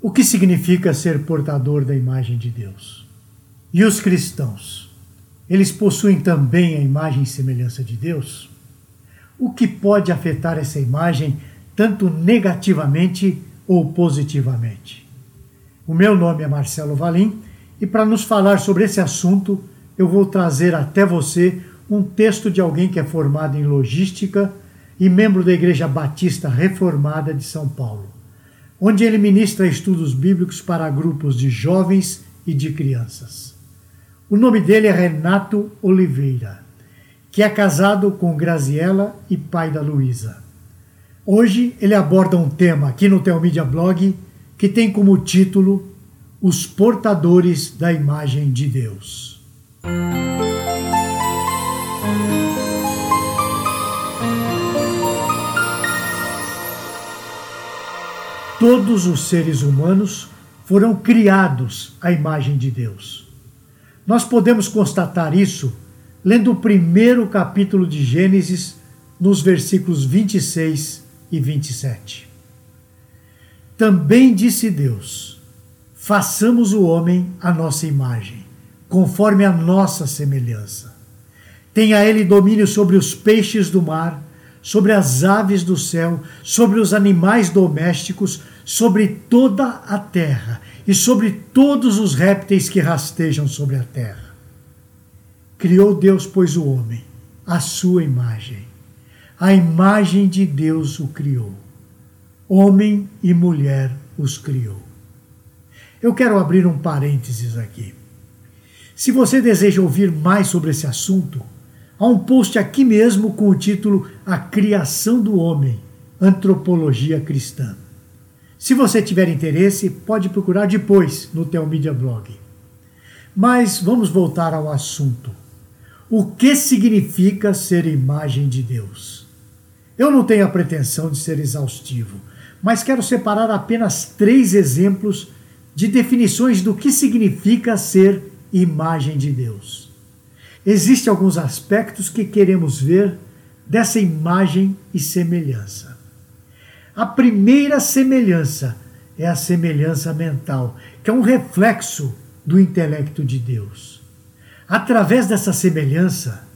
O que significa ser portador da imagem de Deus? E os cristãos? Eles possuem também a imagem e semelhança de Deus? O que pode afetar essa imagem tanto negativamente ou positivamente? O meu nome é Marcelo Valim e para nos falar sobre esse assunto, eu vou trazer até você um texto de alguém que é formado em logística e membro da Igreja Batista Reformada de São Paulo onde ele ministra estudos bíblicos para grupos de jovens e de crianças. O nome dele é Renato Oliveira, que é casado com Graziela e pai da Luísa. Hoje ele aborda um tema aqui no Teomídia Blog que tem como título Os Portadores da Imagem de Deus. Todos os seres humanos foram criados à imagem de Deus. Nós podemos constatar isso lendo o primeiro capítulo de Gênesis, nos versículos 26 e 27. Também disse Deus: façamos o homem à nossa imagem, conforme a nossa semelhança. Tenha ele domínio sobre os peixes do mar sobre as aves do céu, sobre os animais domésticos, sobre toda a terra e sobre todos os répteis que rastejam sobre a terra. Criou Deus, pois, o homem, a sua imagem. A imagem de Deus o criou. Homem e mulher os criou. Eu quero abrir um parênteses aqui. Se você deseja ouvir mais sobre esse assunto, Há um post aqui mesmo com o título A Criação do Homem Antropologia Cristã. Se você tiver interesse, pode procurar depois no Telmídia Blog. Mas vamos voltar ao assunto. O que significa ser imagem de Deus? Eu não tenho a pretensão de ser exaustivo, mas quero separar apenas três exemplos de definições do que significa ser imagem de Deus. Existem alguns aspectos que queremos ver dessa imagem e semelhança. A primeira semelhança é a semelhança mental, que é um reflexo do intelecto de Deus. Através dessa semelhança,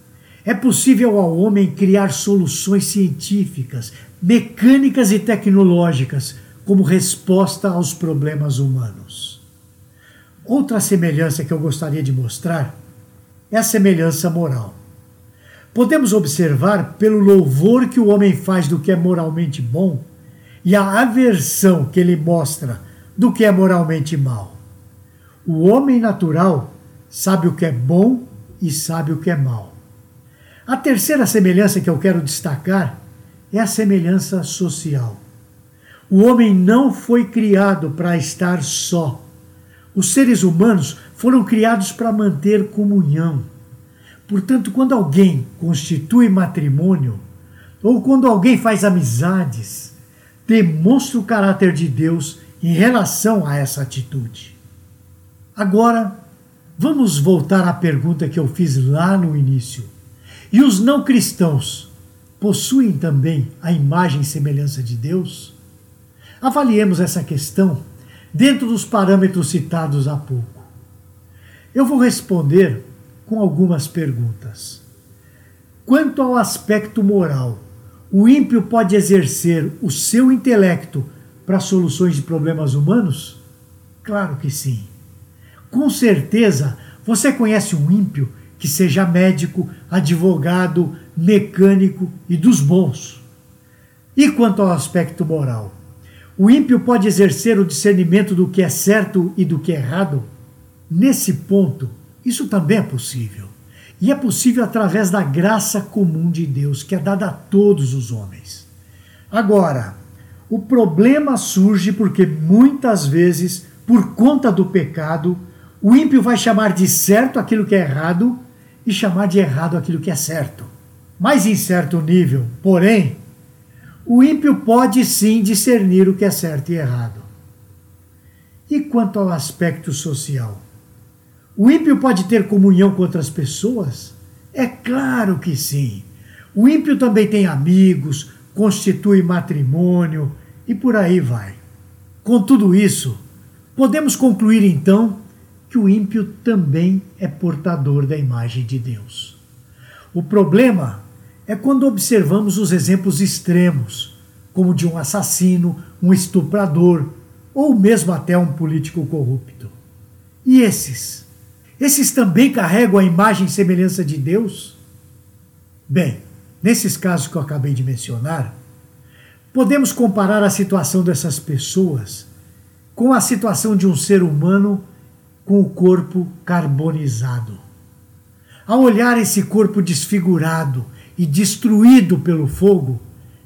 é possível ao homem criar soluções científicas, mecânicas e tecnológicas como resposta aos problemas humanos. Outra semelhança que eu gostaria de mostrar é a semelhança moral. Podemos observar pelo louvor que o homem faz do que é moralmente bom e a aversão que ele mostra do que é moralmente mal. O homem natural sabe o que é bom e sabe o que é mal. A terceira semelhança que eu quero destacar é a semelhança social. O homem não foi criado para estar só. Os seres humanos foram criados para manter comunhão. Portanto, quando alguém constitui matrimônio, ou quando alguém faz amizades, demonstra o caráter de Deus em relação a essa atitude. Agora, vamos voltar à pergunta que eu fiz lá no início. E os não cristãos possuem também a imagem e semelhança de Deus? Avaliemos essa questão dentro dos parâmetros citados há pouco. Eu vou responder com algumas perguntas. Quanto ao aspecto moral, o ímpio pode exercer o seu intelecto para soluções de problemas humanos? Claro que sim. Com certeza, você conhece um ímpio que seja médico, advogado, mecânico e dos bons. E quanto ao aspecto moral? O ímpio pode exercer o discernimento do que é certo e do que é errado? Nesse ponto, isso também é possível. E é possível através da graça comum de Deus, que é dada a todos os homens. Agora, o problema surge porque muitas vezes, por conta do pecado, o ímpio vai chamar de certo aquilo que é errado e chamar de errado aquilo que é certo. Mas em certo nível, porém, o ímpio pode sim discernir o que é certo e errado. E quanto ao aspecto social? O ímpio pode ter comunhão com outras pessoas? É claro que sim. O ímpio também tem amigos, constitui matrimônio e por aí vai. Com tudo isso, Podemos concluir então que o ímpio também é portador da imagem de Deus. O problema é quando observamos os exemplos extremos, como de um assassino, um estuprador ou mesmo até um político corrupto. E esses? Esses também carregam a imagem e semelhança de Deus? Bem, nesses casos que eu acabei de mencionar, podemos comparar a situação dessas pessoas com a situação de um ser humano com o corpo carbonizado. Ao olhar esse corpo desfigurado e destruído pelo fogo,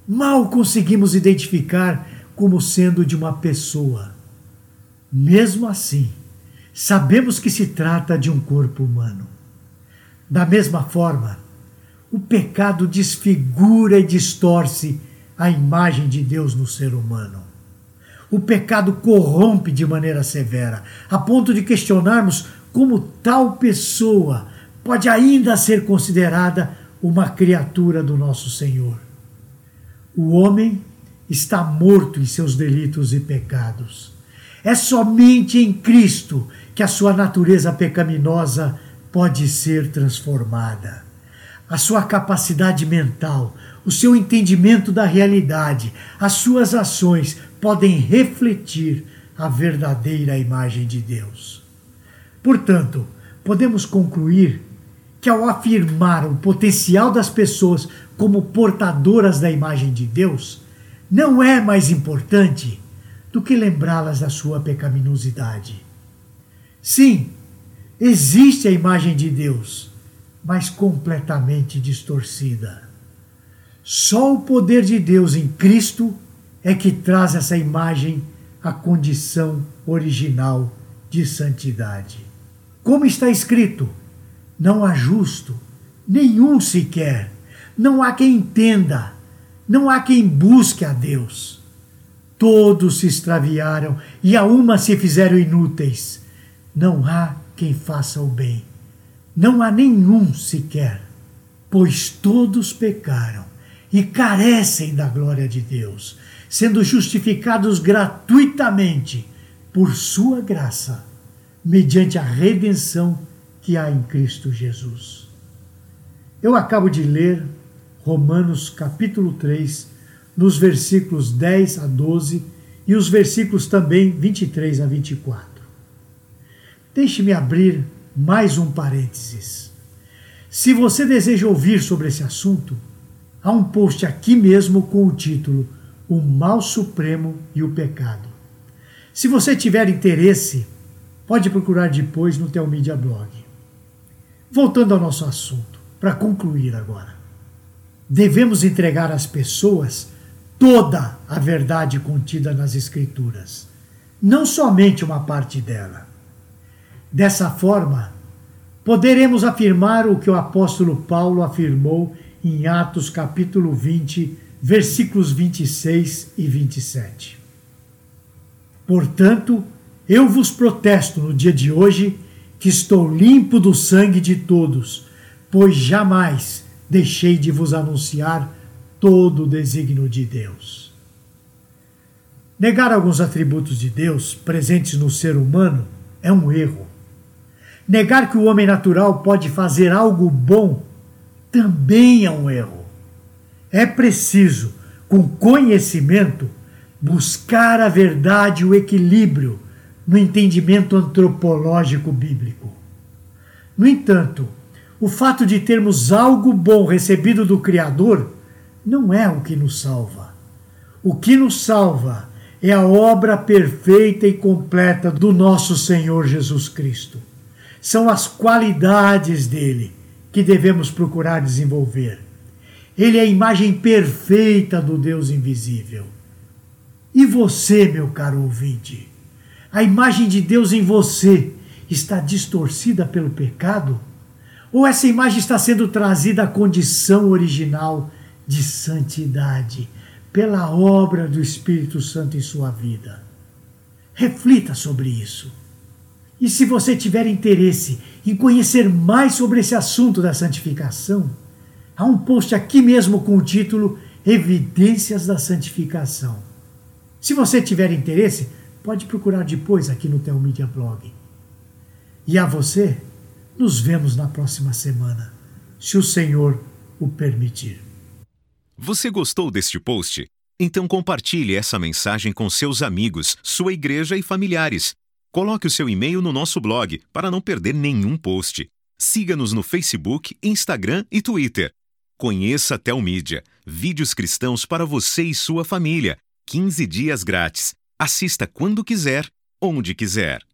mal conseguimos identificar como sendo de uma pessoa. Mesmo assim, sabemos que se trata de um corpo humano. Da mesma forma, o pecado desfigura e distorce a imagem de Deus no ser humano. O pecado corrompe de maneira severa, a ponto de questionarmos como tal pessoa pode ainda ser considerada uma criatura do nosso Senhor. O homem está morto em seus delitos e pecados. É somente em Cristo que a sua natureza pecaminosa pode ser transformada. A sua capacidade mental, o seu entendimento da realidade, as suas ações podem refletir a verdadeira imagem de Deus. Portanto, podemos concluir que, ao afirmar o potencial das pessoas como portadoras da imagem de Deus, não é mais importante do que lembrá-las da sua pecaminosidade. Sim, existe a imagem de Deus, mas completamente distorcida. Só o poder de Deus em Cristo é que traz essa imagem à condição original de santidade. Como está escrito, não há justo, nenhum sequer. Não há quem entenda, não há quem busque a Deus. Todos se extraviaram e a uma se fizeram inúteis. Não há quem faça o bem. Não há nenhum sequer, pois todos pecaram e carecem da glória de Deus, sendo justificados gratuitamente por sua graça, mediante a redenção que há em Cristo Jesus. Eu acabo de ler Romanos capítulo 3, nos versículos 10 a 12 e os versículos também 23 a 24. Deixe-me abrir mais um parênteses. Se você deseja ouvir sobre esse assunto, há um post aqui mesmo com o título O Mal Supremo e o Pecado. Se você tiver interesse, pode procurar depois no Telmídia Blog. Voltando ao nosso assunto, para concluir agora. Devemos entregar às pessoas toda a verdade contida nas Escrituras, não somente uma parte dela. Dessa forma, poderemos afirmar o que o apóstolo Paulo afirmou em Atos capítulo 20, versículos 26 e 27. Portanto, eu vos protesto no dia de hoje que estou limpo do sangue de todos, pois jamais deixei de vos anunciar todo o desígnio de Deus. Negar alguns atributos de Deus presentes no ser humano é um erro. Negar que o homem natural pode fazer algo bom também é um erro. É preciso, com conhecimento, buscar a verdade e o equilíbrio no entendimento antropológico bíblico. No entanto, o fato de termos algo bom recebido do Criador não é o que nos salva. O que nos salva é a obra perfeita e completa do nosso Senhor Jesus Cristo. São as qualidades dele que devemos procurar desenvolver. Ele é a imagem perfeita do Deus invisível. E você, meu caro ouvinte? A imagem de Deus em você está distorcida pelo pecado? Ou essa imagem está sendo trazida à condição original de santidade pela obra do Espírito Santo em sua vida? Reflita sobre isso. E se você tiver interesse em conhecer mais sobre esse assunto da santificação, há um post aqui mesmo com o título Evidências da Santificação. Se você tiver interesse, pode procurar depois aqui no Telmídia Blog. E a você, nos vemos na próxima semana, se o Senhor o permitir. Você gostou deste post? Então compartilhe essa mensagem com seus amigos, sua igreja e familiares. Coloque o seu e-mail no nosso blog para não perder nenhum post. Siga-nos no Facebook, Instagram e Twitter. Conheça a Telmídia, vídeos cristãos para você e sua família. 15 dias grátis. Assista quando quiser, onde quiser.